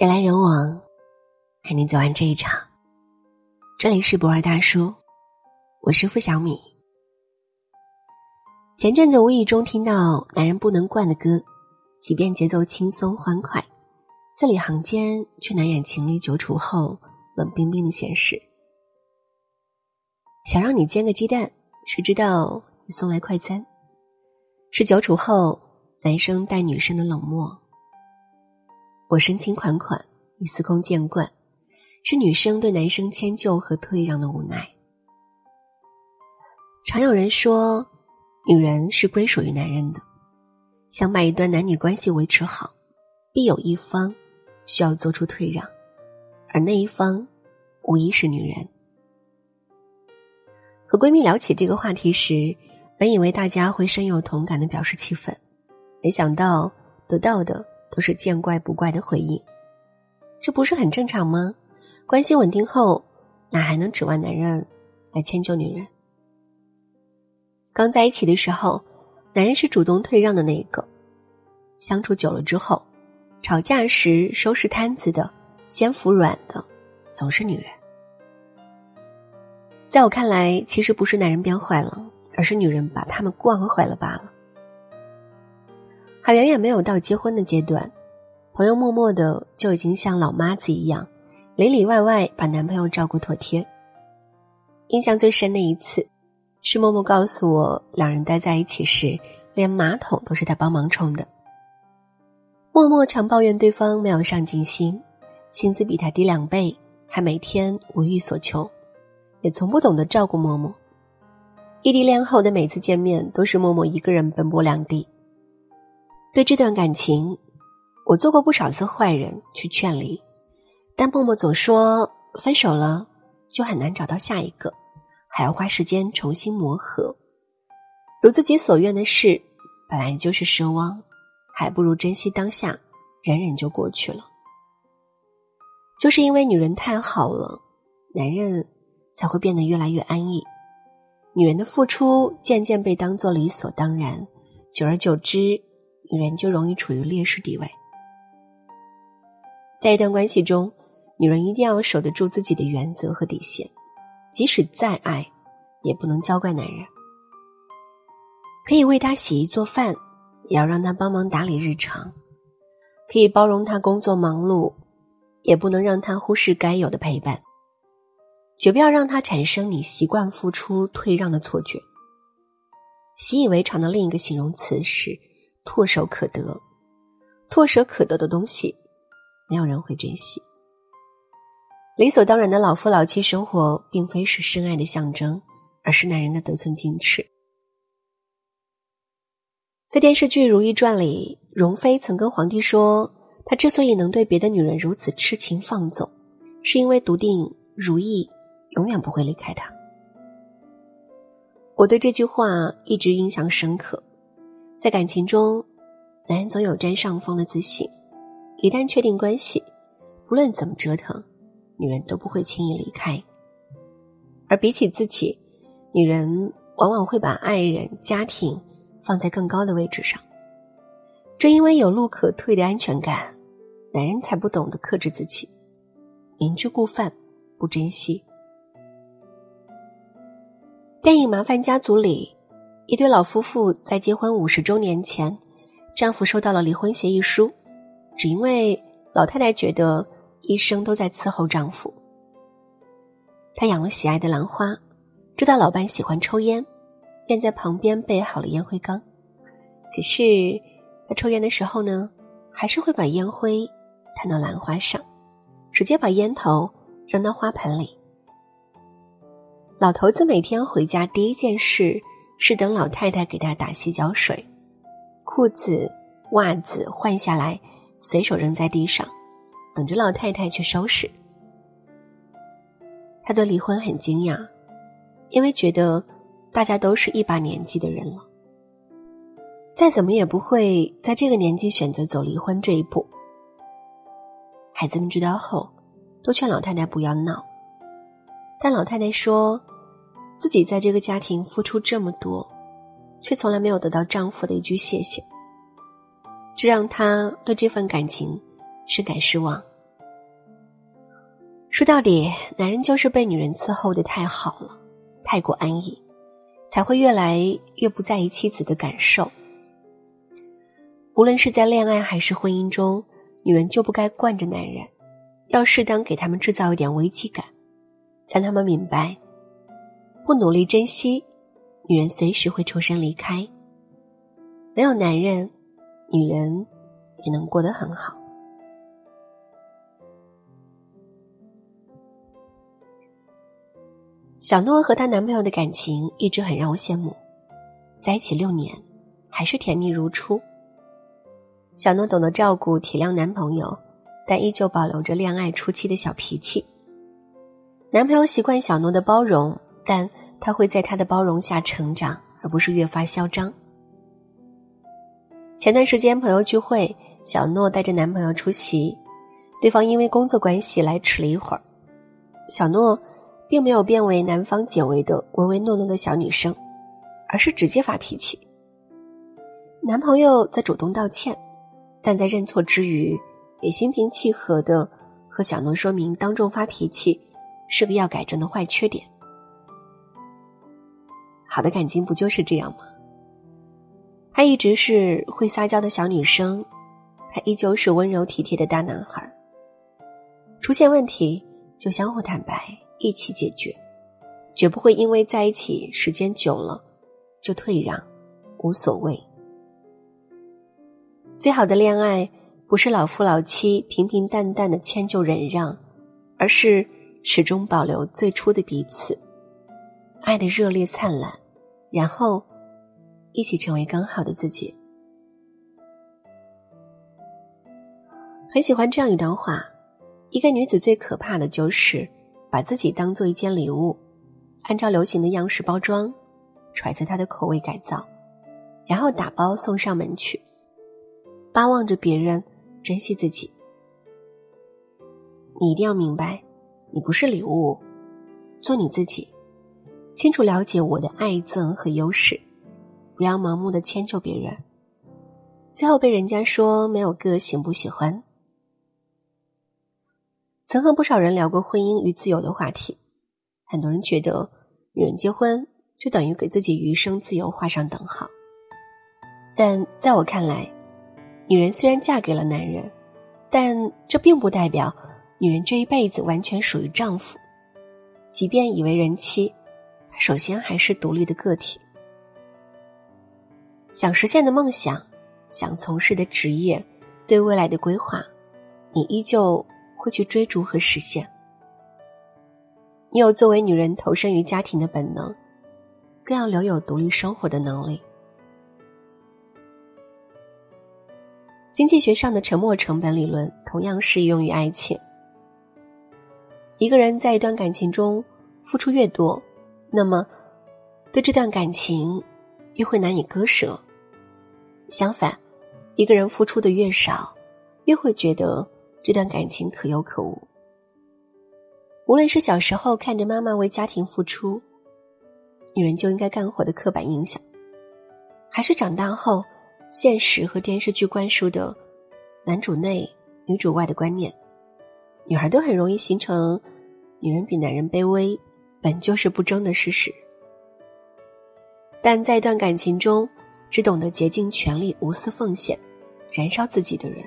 人来人往，陪你走完这一场。这里是博尔大叔，我是付小米。前阵子无意中听到男人不能惯的歌，即便节奏轻松欢快，字里行间却难掩情侣久处后冷冰冰的现实。想让你煎个鸡蛋，谁知道你送来快餐？是久处后男生待女生的冷漠。我深情款款，你司空见惯，是女生对男生迁就和退让的无奈。常有人说，女人是归属于男人的，想把一段男女关系维持好，必有一方需要做出退让，而那一方无疑是女人。和闺蜜聊起这个话题时，本以为大家会深有同感的表示气愤，没想到得到的。都是见怪不怪的回应，这不是很正常吗？关系稳定后，哪还能指望男人来迁就女人？刚在一起的时候，男人是主动退让的那一个；相处久了之后，吵架时收拾摊子的、先服软的，总是女人。在我看来，其实不是男人变坏了，而是女人把他们惯坏了罢了。还远远没有到结婚的阶段，朋友默默的就已经像老妈子一样，里里外外把男朋友照顾妥帖。印象最深的一次，是默默告诉我，两人待在一起时，连马桶都是他帮忙冲的。默默常抱怨对方没有上进心，薪资比他低两倍，还每天无欲所求，也从不懂得照顾默默。异地恋后的每次见面，都是默默一个人奔波两地。对这段感情，我做过不少次坏人去劝离，但默默总说分手了就很难找到下一个，还要花时间重新磨合。如自己所愿的事，本来就是奢望，还不如珍惜当下，忍忍就过去了。就是因为女人太好了，男人才会变得越来越安逸，女人的付出渐渐被当做理所当然，久而久之。女人就容易处于劣势地位，在一段关系中，女人一定要守得住自己的原则和底线，即使再爱，也不能娇惯男人。可以为他洗衣做饭，也要让他帮忙打理日常；可以包容他工作忙碌，也不能让他忽视该有的陪伴。绝不要让他产生你习惯付出退让的错觉。习以为常的另一个形容词是。唾手可得，唾手可得的东西，没有人会珍惜。理所当然的老夫老妻生活，并非是深爱的象征，而是男人的得寸进尺。在电视剧《如懿传》里，容妃曾跟皇帝说，她之所以能对别的女人如此痴情放纵，是因为笃定如懿永远不会离开他。我对这句话一直印象深刻。在感情中，男人总有占上风的自信。一旦确定关系，不论怎么折腾，女人都不会轻易离开。而比起自己，女人往往会把爱人、家庭放在更高的位置上。正因为有路可退的安全感，男人才不懂得克制自己，明知故犯，不珍惜。电影《麻烦家族》里。一对老夫妇在结婚五十周年前，丈夫收到了离婚协议书，只因为老太太觉得一生都在伺候丈夫。她养了喜爱的兰花，知道老伴喜欢抽烟，便在旁边备好了烟灰缸。可是，在抽烟的时候呢，还是会把烟灰弹到兰花上，直接把烟头扔到花盆里。老头子每天回家第一件事。是等老太太给他打洗脚水，裤子、袜子换下来，随手扔在地上，等着老太太去收拾。他对离婚很惊讶，因为觉得大家都是一把年纪的人了，再怎么也不会在这个年纪选择走离婚这一步。孩子们知道后，都劝老太太不要闹，但老太太说。自己在这个家庭付出这么多，却从来没有得到丈夫的一句谢谢，这让她对这份感情深感失望，说到底，男人就是被女人伺候的太好了，太过安逸，才会越来越不在意妻子的感受。无论是在恋爱还是婚姻中，女人就不该惯着男人，要适当给他们制造一点危机感，让他们明白，不努力珍惜，女人随时会抽身离开。没有男人，女人也能过得很好。小诺和她男朋友的感情一直很让我羡慕，在一起六年，还是甜蜜如初。小诺懂得照顾、体谅男朋友，但依旧保留着恋爱初期的小脾气。男朋友习惯小诺的包容，但他会在他的包容下成长，而不是越发嚣张。前段时间朋友聚会，小诺带着男朋友出席，对方因为工作关系来迟了一会儿，小诺。并没有变为男方解围的唯唯诺诺的小女生，而是直接发脾气。男朋友在主动道歉，但在认错之余，也心平气和的和小诺说明，当众发脾气是个要改正的坏缺点。好的感情不就是这样吗？他一直是会撒娇的小女生，他依旧是温柔体贴的大男孩。出现问题就相互坦白。一起解决，绝不会因为在一起时间久了就退让，无所谓。最好的恋爱不是老夫老妻平平淡淡的迁就忍让，而是始终保留最初的彼此，爱的热烈灿烂，然后一起成为更好的自己。很喜欢这样一段话：一个女子最可怕的就是。把自己当做一件礼物，按照流行的样式包装，揣测她的口味改造，然后打包送上门去，巴望着别人珍惜自己。你一定要明白，你不是礼物，做你自己，清楚了解我的爱憎和优势，不要盲目的迁就别人，最后被人家说没有个性不喜欢。曾和不少人聊过婚姻与自由的话题，很多人觉得女人结婚就等于给自己余生自由画上等号。但在我看来，女人虽然嫁给了男人，但这并不代表女人这一辈子完全属于丈夫。即便已为人妻，首先还是独立的个体。想实现的梦想，想从事的职业，对未来的规划，你依旧。会去追逐和实现。你有作为女人投身于家庭的本能，更要留有独立生活的能力。经济学上的沉没成本理论同样适用于爱情。一个人在一段感情中付出越多，那么对这段感情越会难以割舍。相反，一个人付出的越少，越会觉得。这段感情可有可无。无论是小时候看着妈妈为家庭付出，女人就应该干活的刻板印象，还是长大后现实和电视剧灌输的男主内女主外的观念，女孩都很容易形成女人比男人卑微，本就是不争的事实。但在一段感情中，只懂得竭尽全力、无私奉献、燃烧自己的人。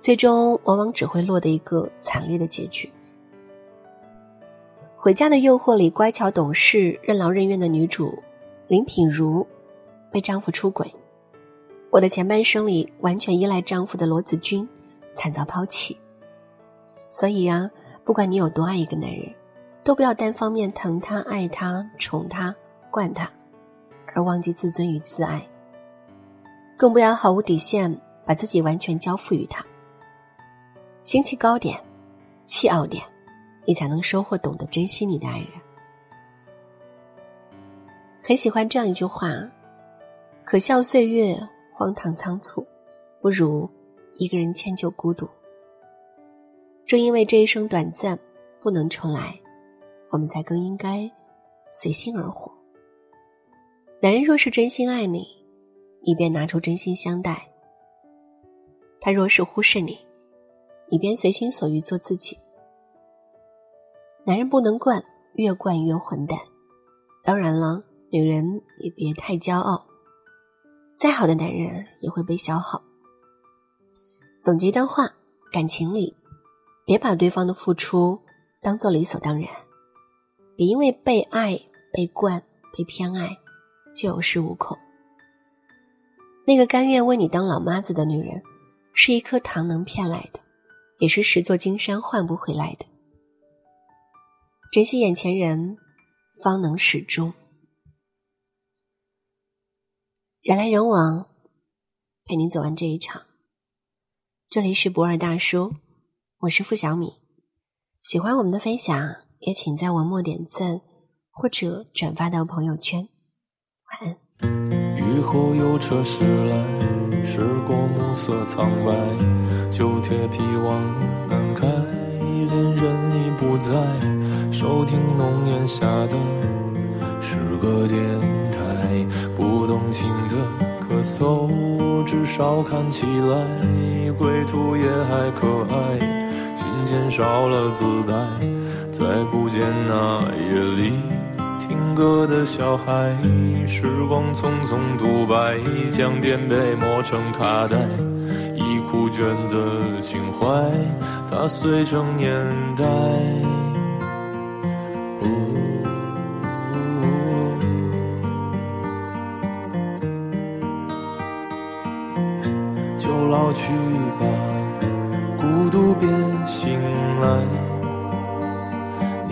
最终往往只会落得一个惨烈的结局。《回家的诱惑》里乖巧懂事、任劳任怨的女主林品如，被丈夫出轨；《我的前半生》里完全依赖丈夫的罗子君，惨遭抛弃。所以啊，不管你有多爱一个男人，都不要单方面疼他、爱他、宠他、惯他，而忘记自尊与自爱；更不要毫无底线把自己完全交付于他。心气高点，气傲点，你才能收获懂得珍惜你的爱人。很喜欢这样一句话：“可笑岁月，荒唐仓促，不如一个人迁就孤独。”正因为这一生短暂，不能重来，我们才更应该随心而活。男人若是真心爱你，你便拿出真心相待；他若是忽视你，你便随心所欲做自己。男人不能惯，越惯越混蛋。当然了，女人也别太骄傲，再好的男人也会被消耗。总结一段话：感情里，别把对方的付出当做理所当然，别因为被爱、被惯、被偏爱就有恃无恐。那个甘愿为你当老妈子的女人，是一颗糖能骗来的，也是十座金山换不回来的。珍惜眼前人，方能始终。人来人往，陪您走完这一场。这里是博尔大叔，我是付小米。喜欢我们的分享，也请在文末点赞或者转发到朋友圈。晚安。雨后有车驶来，驶过暮色苍白，旧铁皮往南开，恋人已不在。收听浓烟下的是个电台，不动情的咳嗽，至少看起来归途也还可爱。琴弦少了姿态，再不见那夜里听歌的小孩。时光匆匆独白，将颠沛磨成卡带，已枯卷的情怀，它碎成年代。就老去吧，孤独别醒来。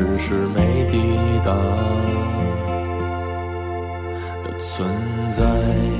只是没抵达的存在。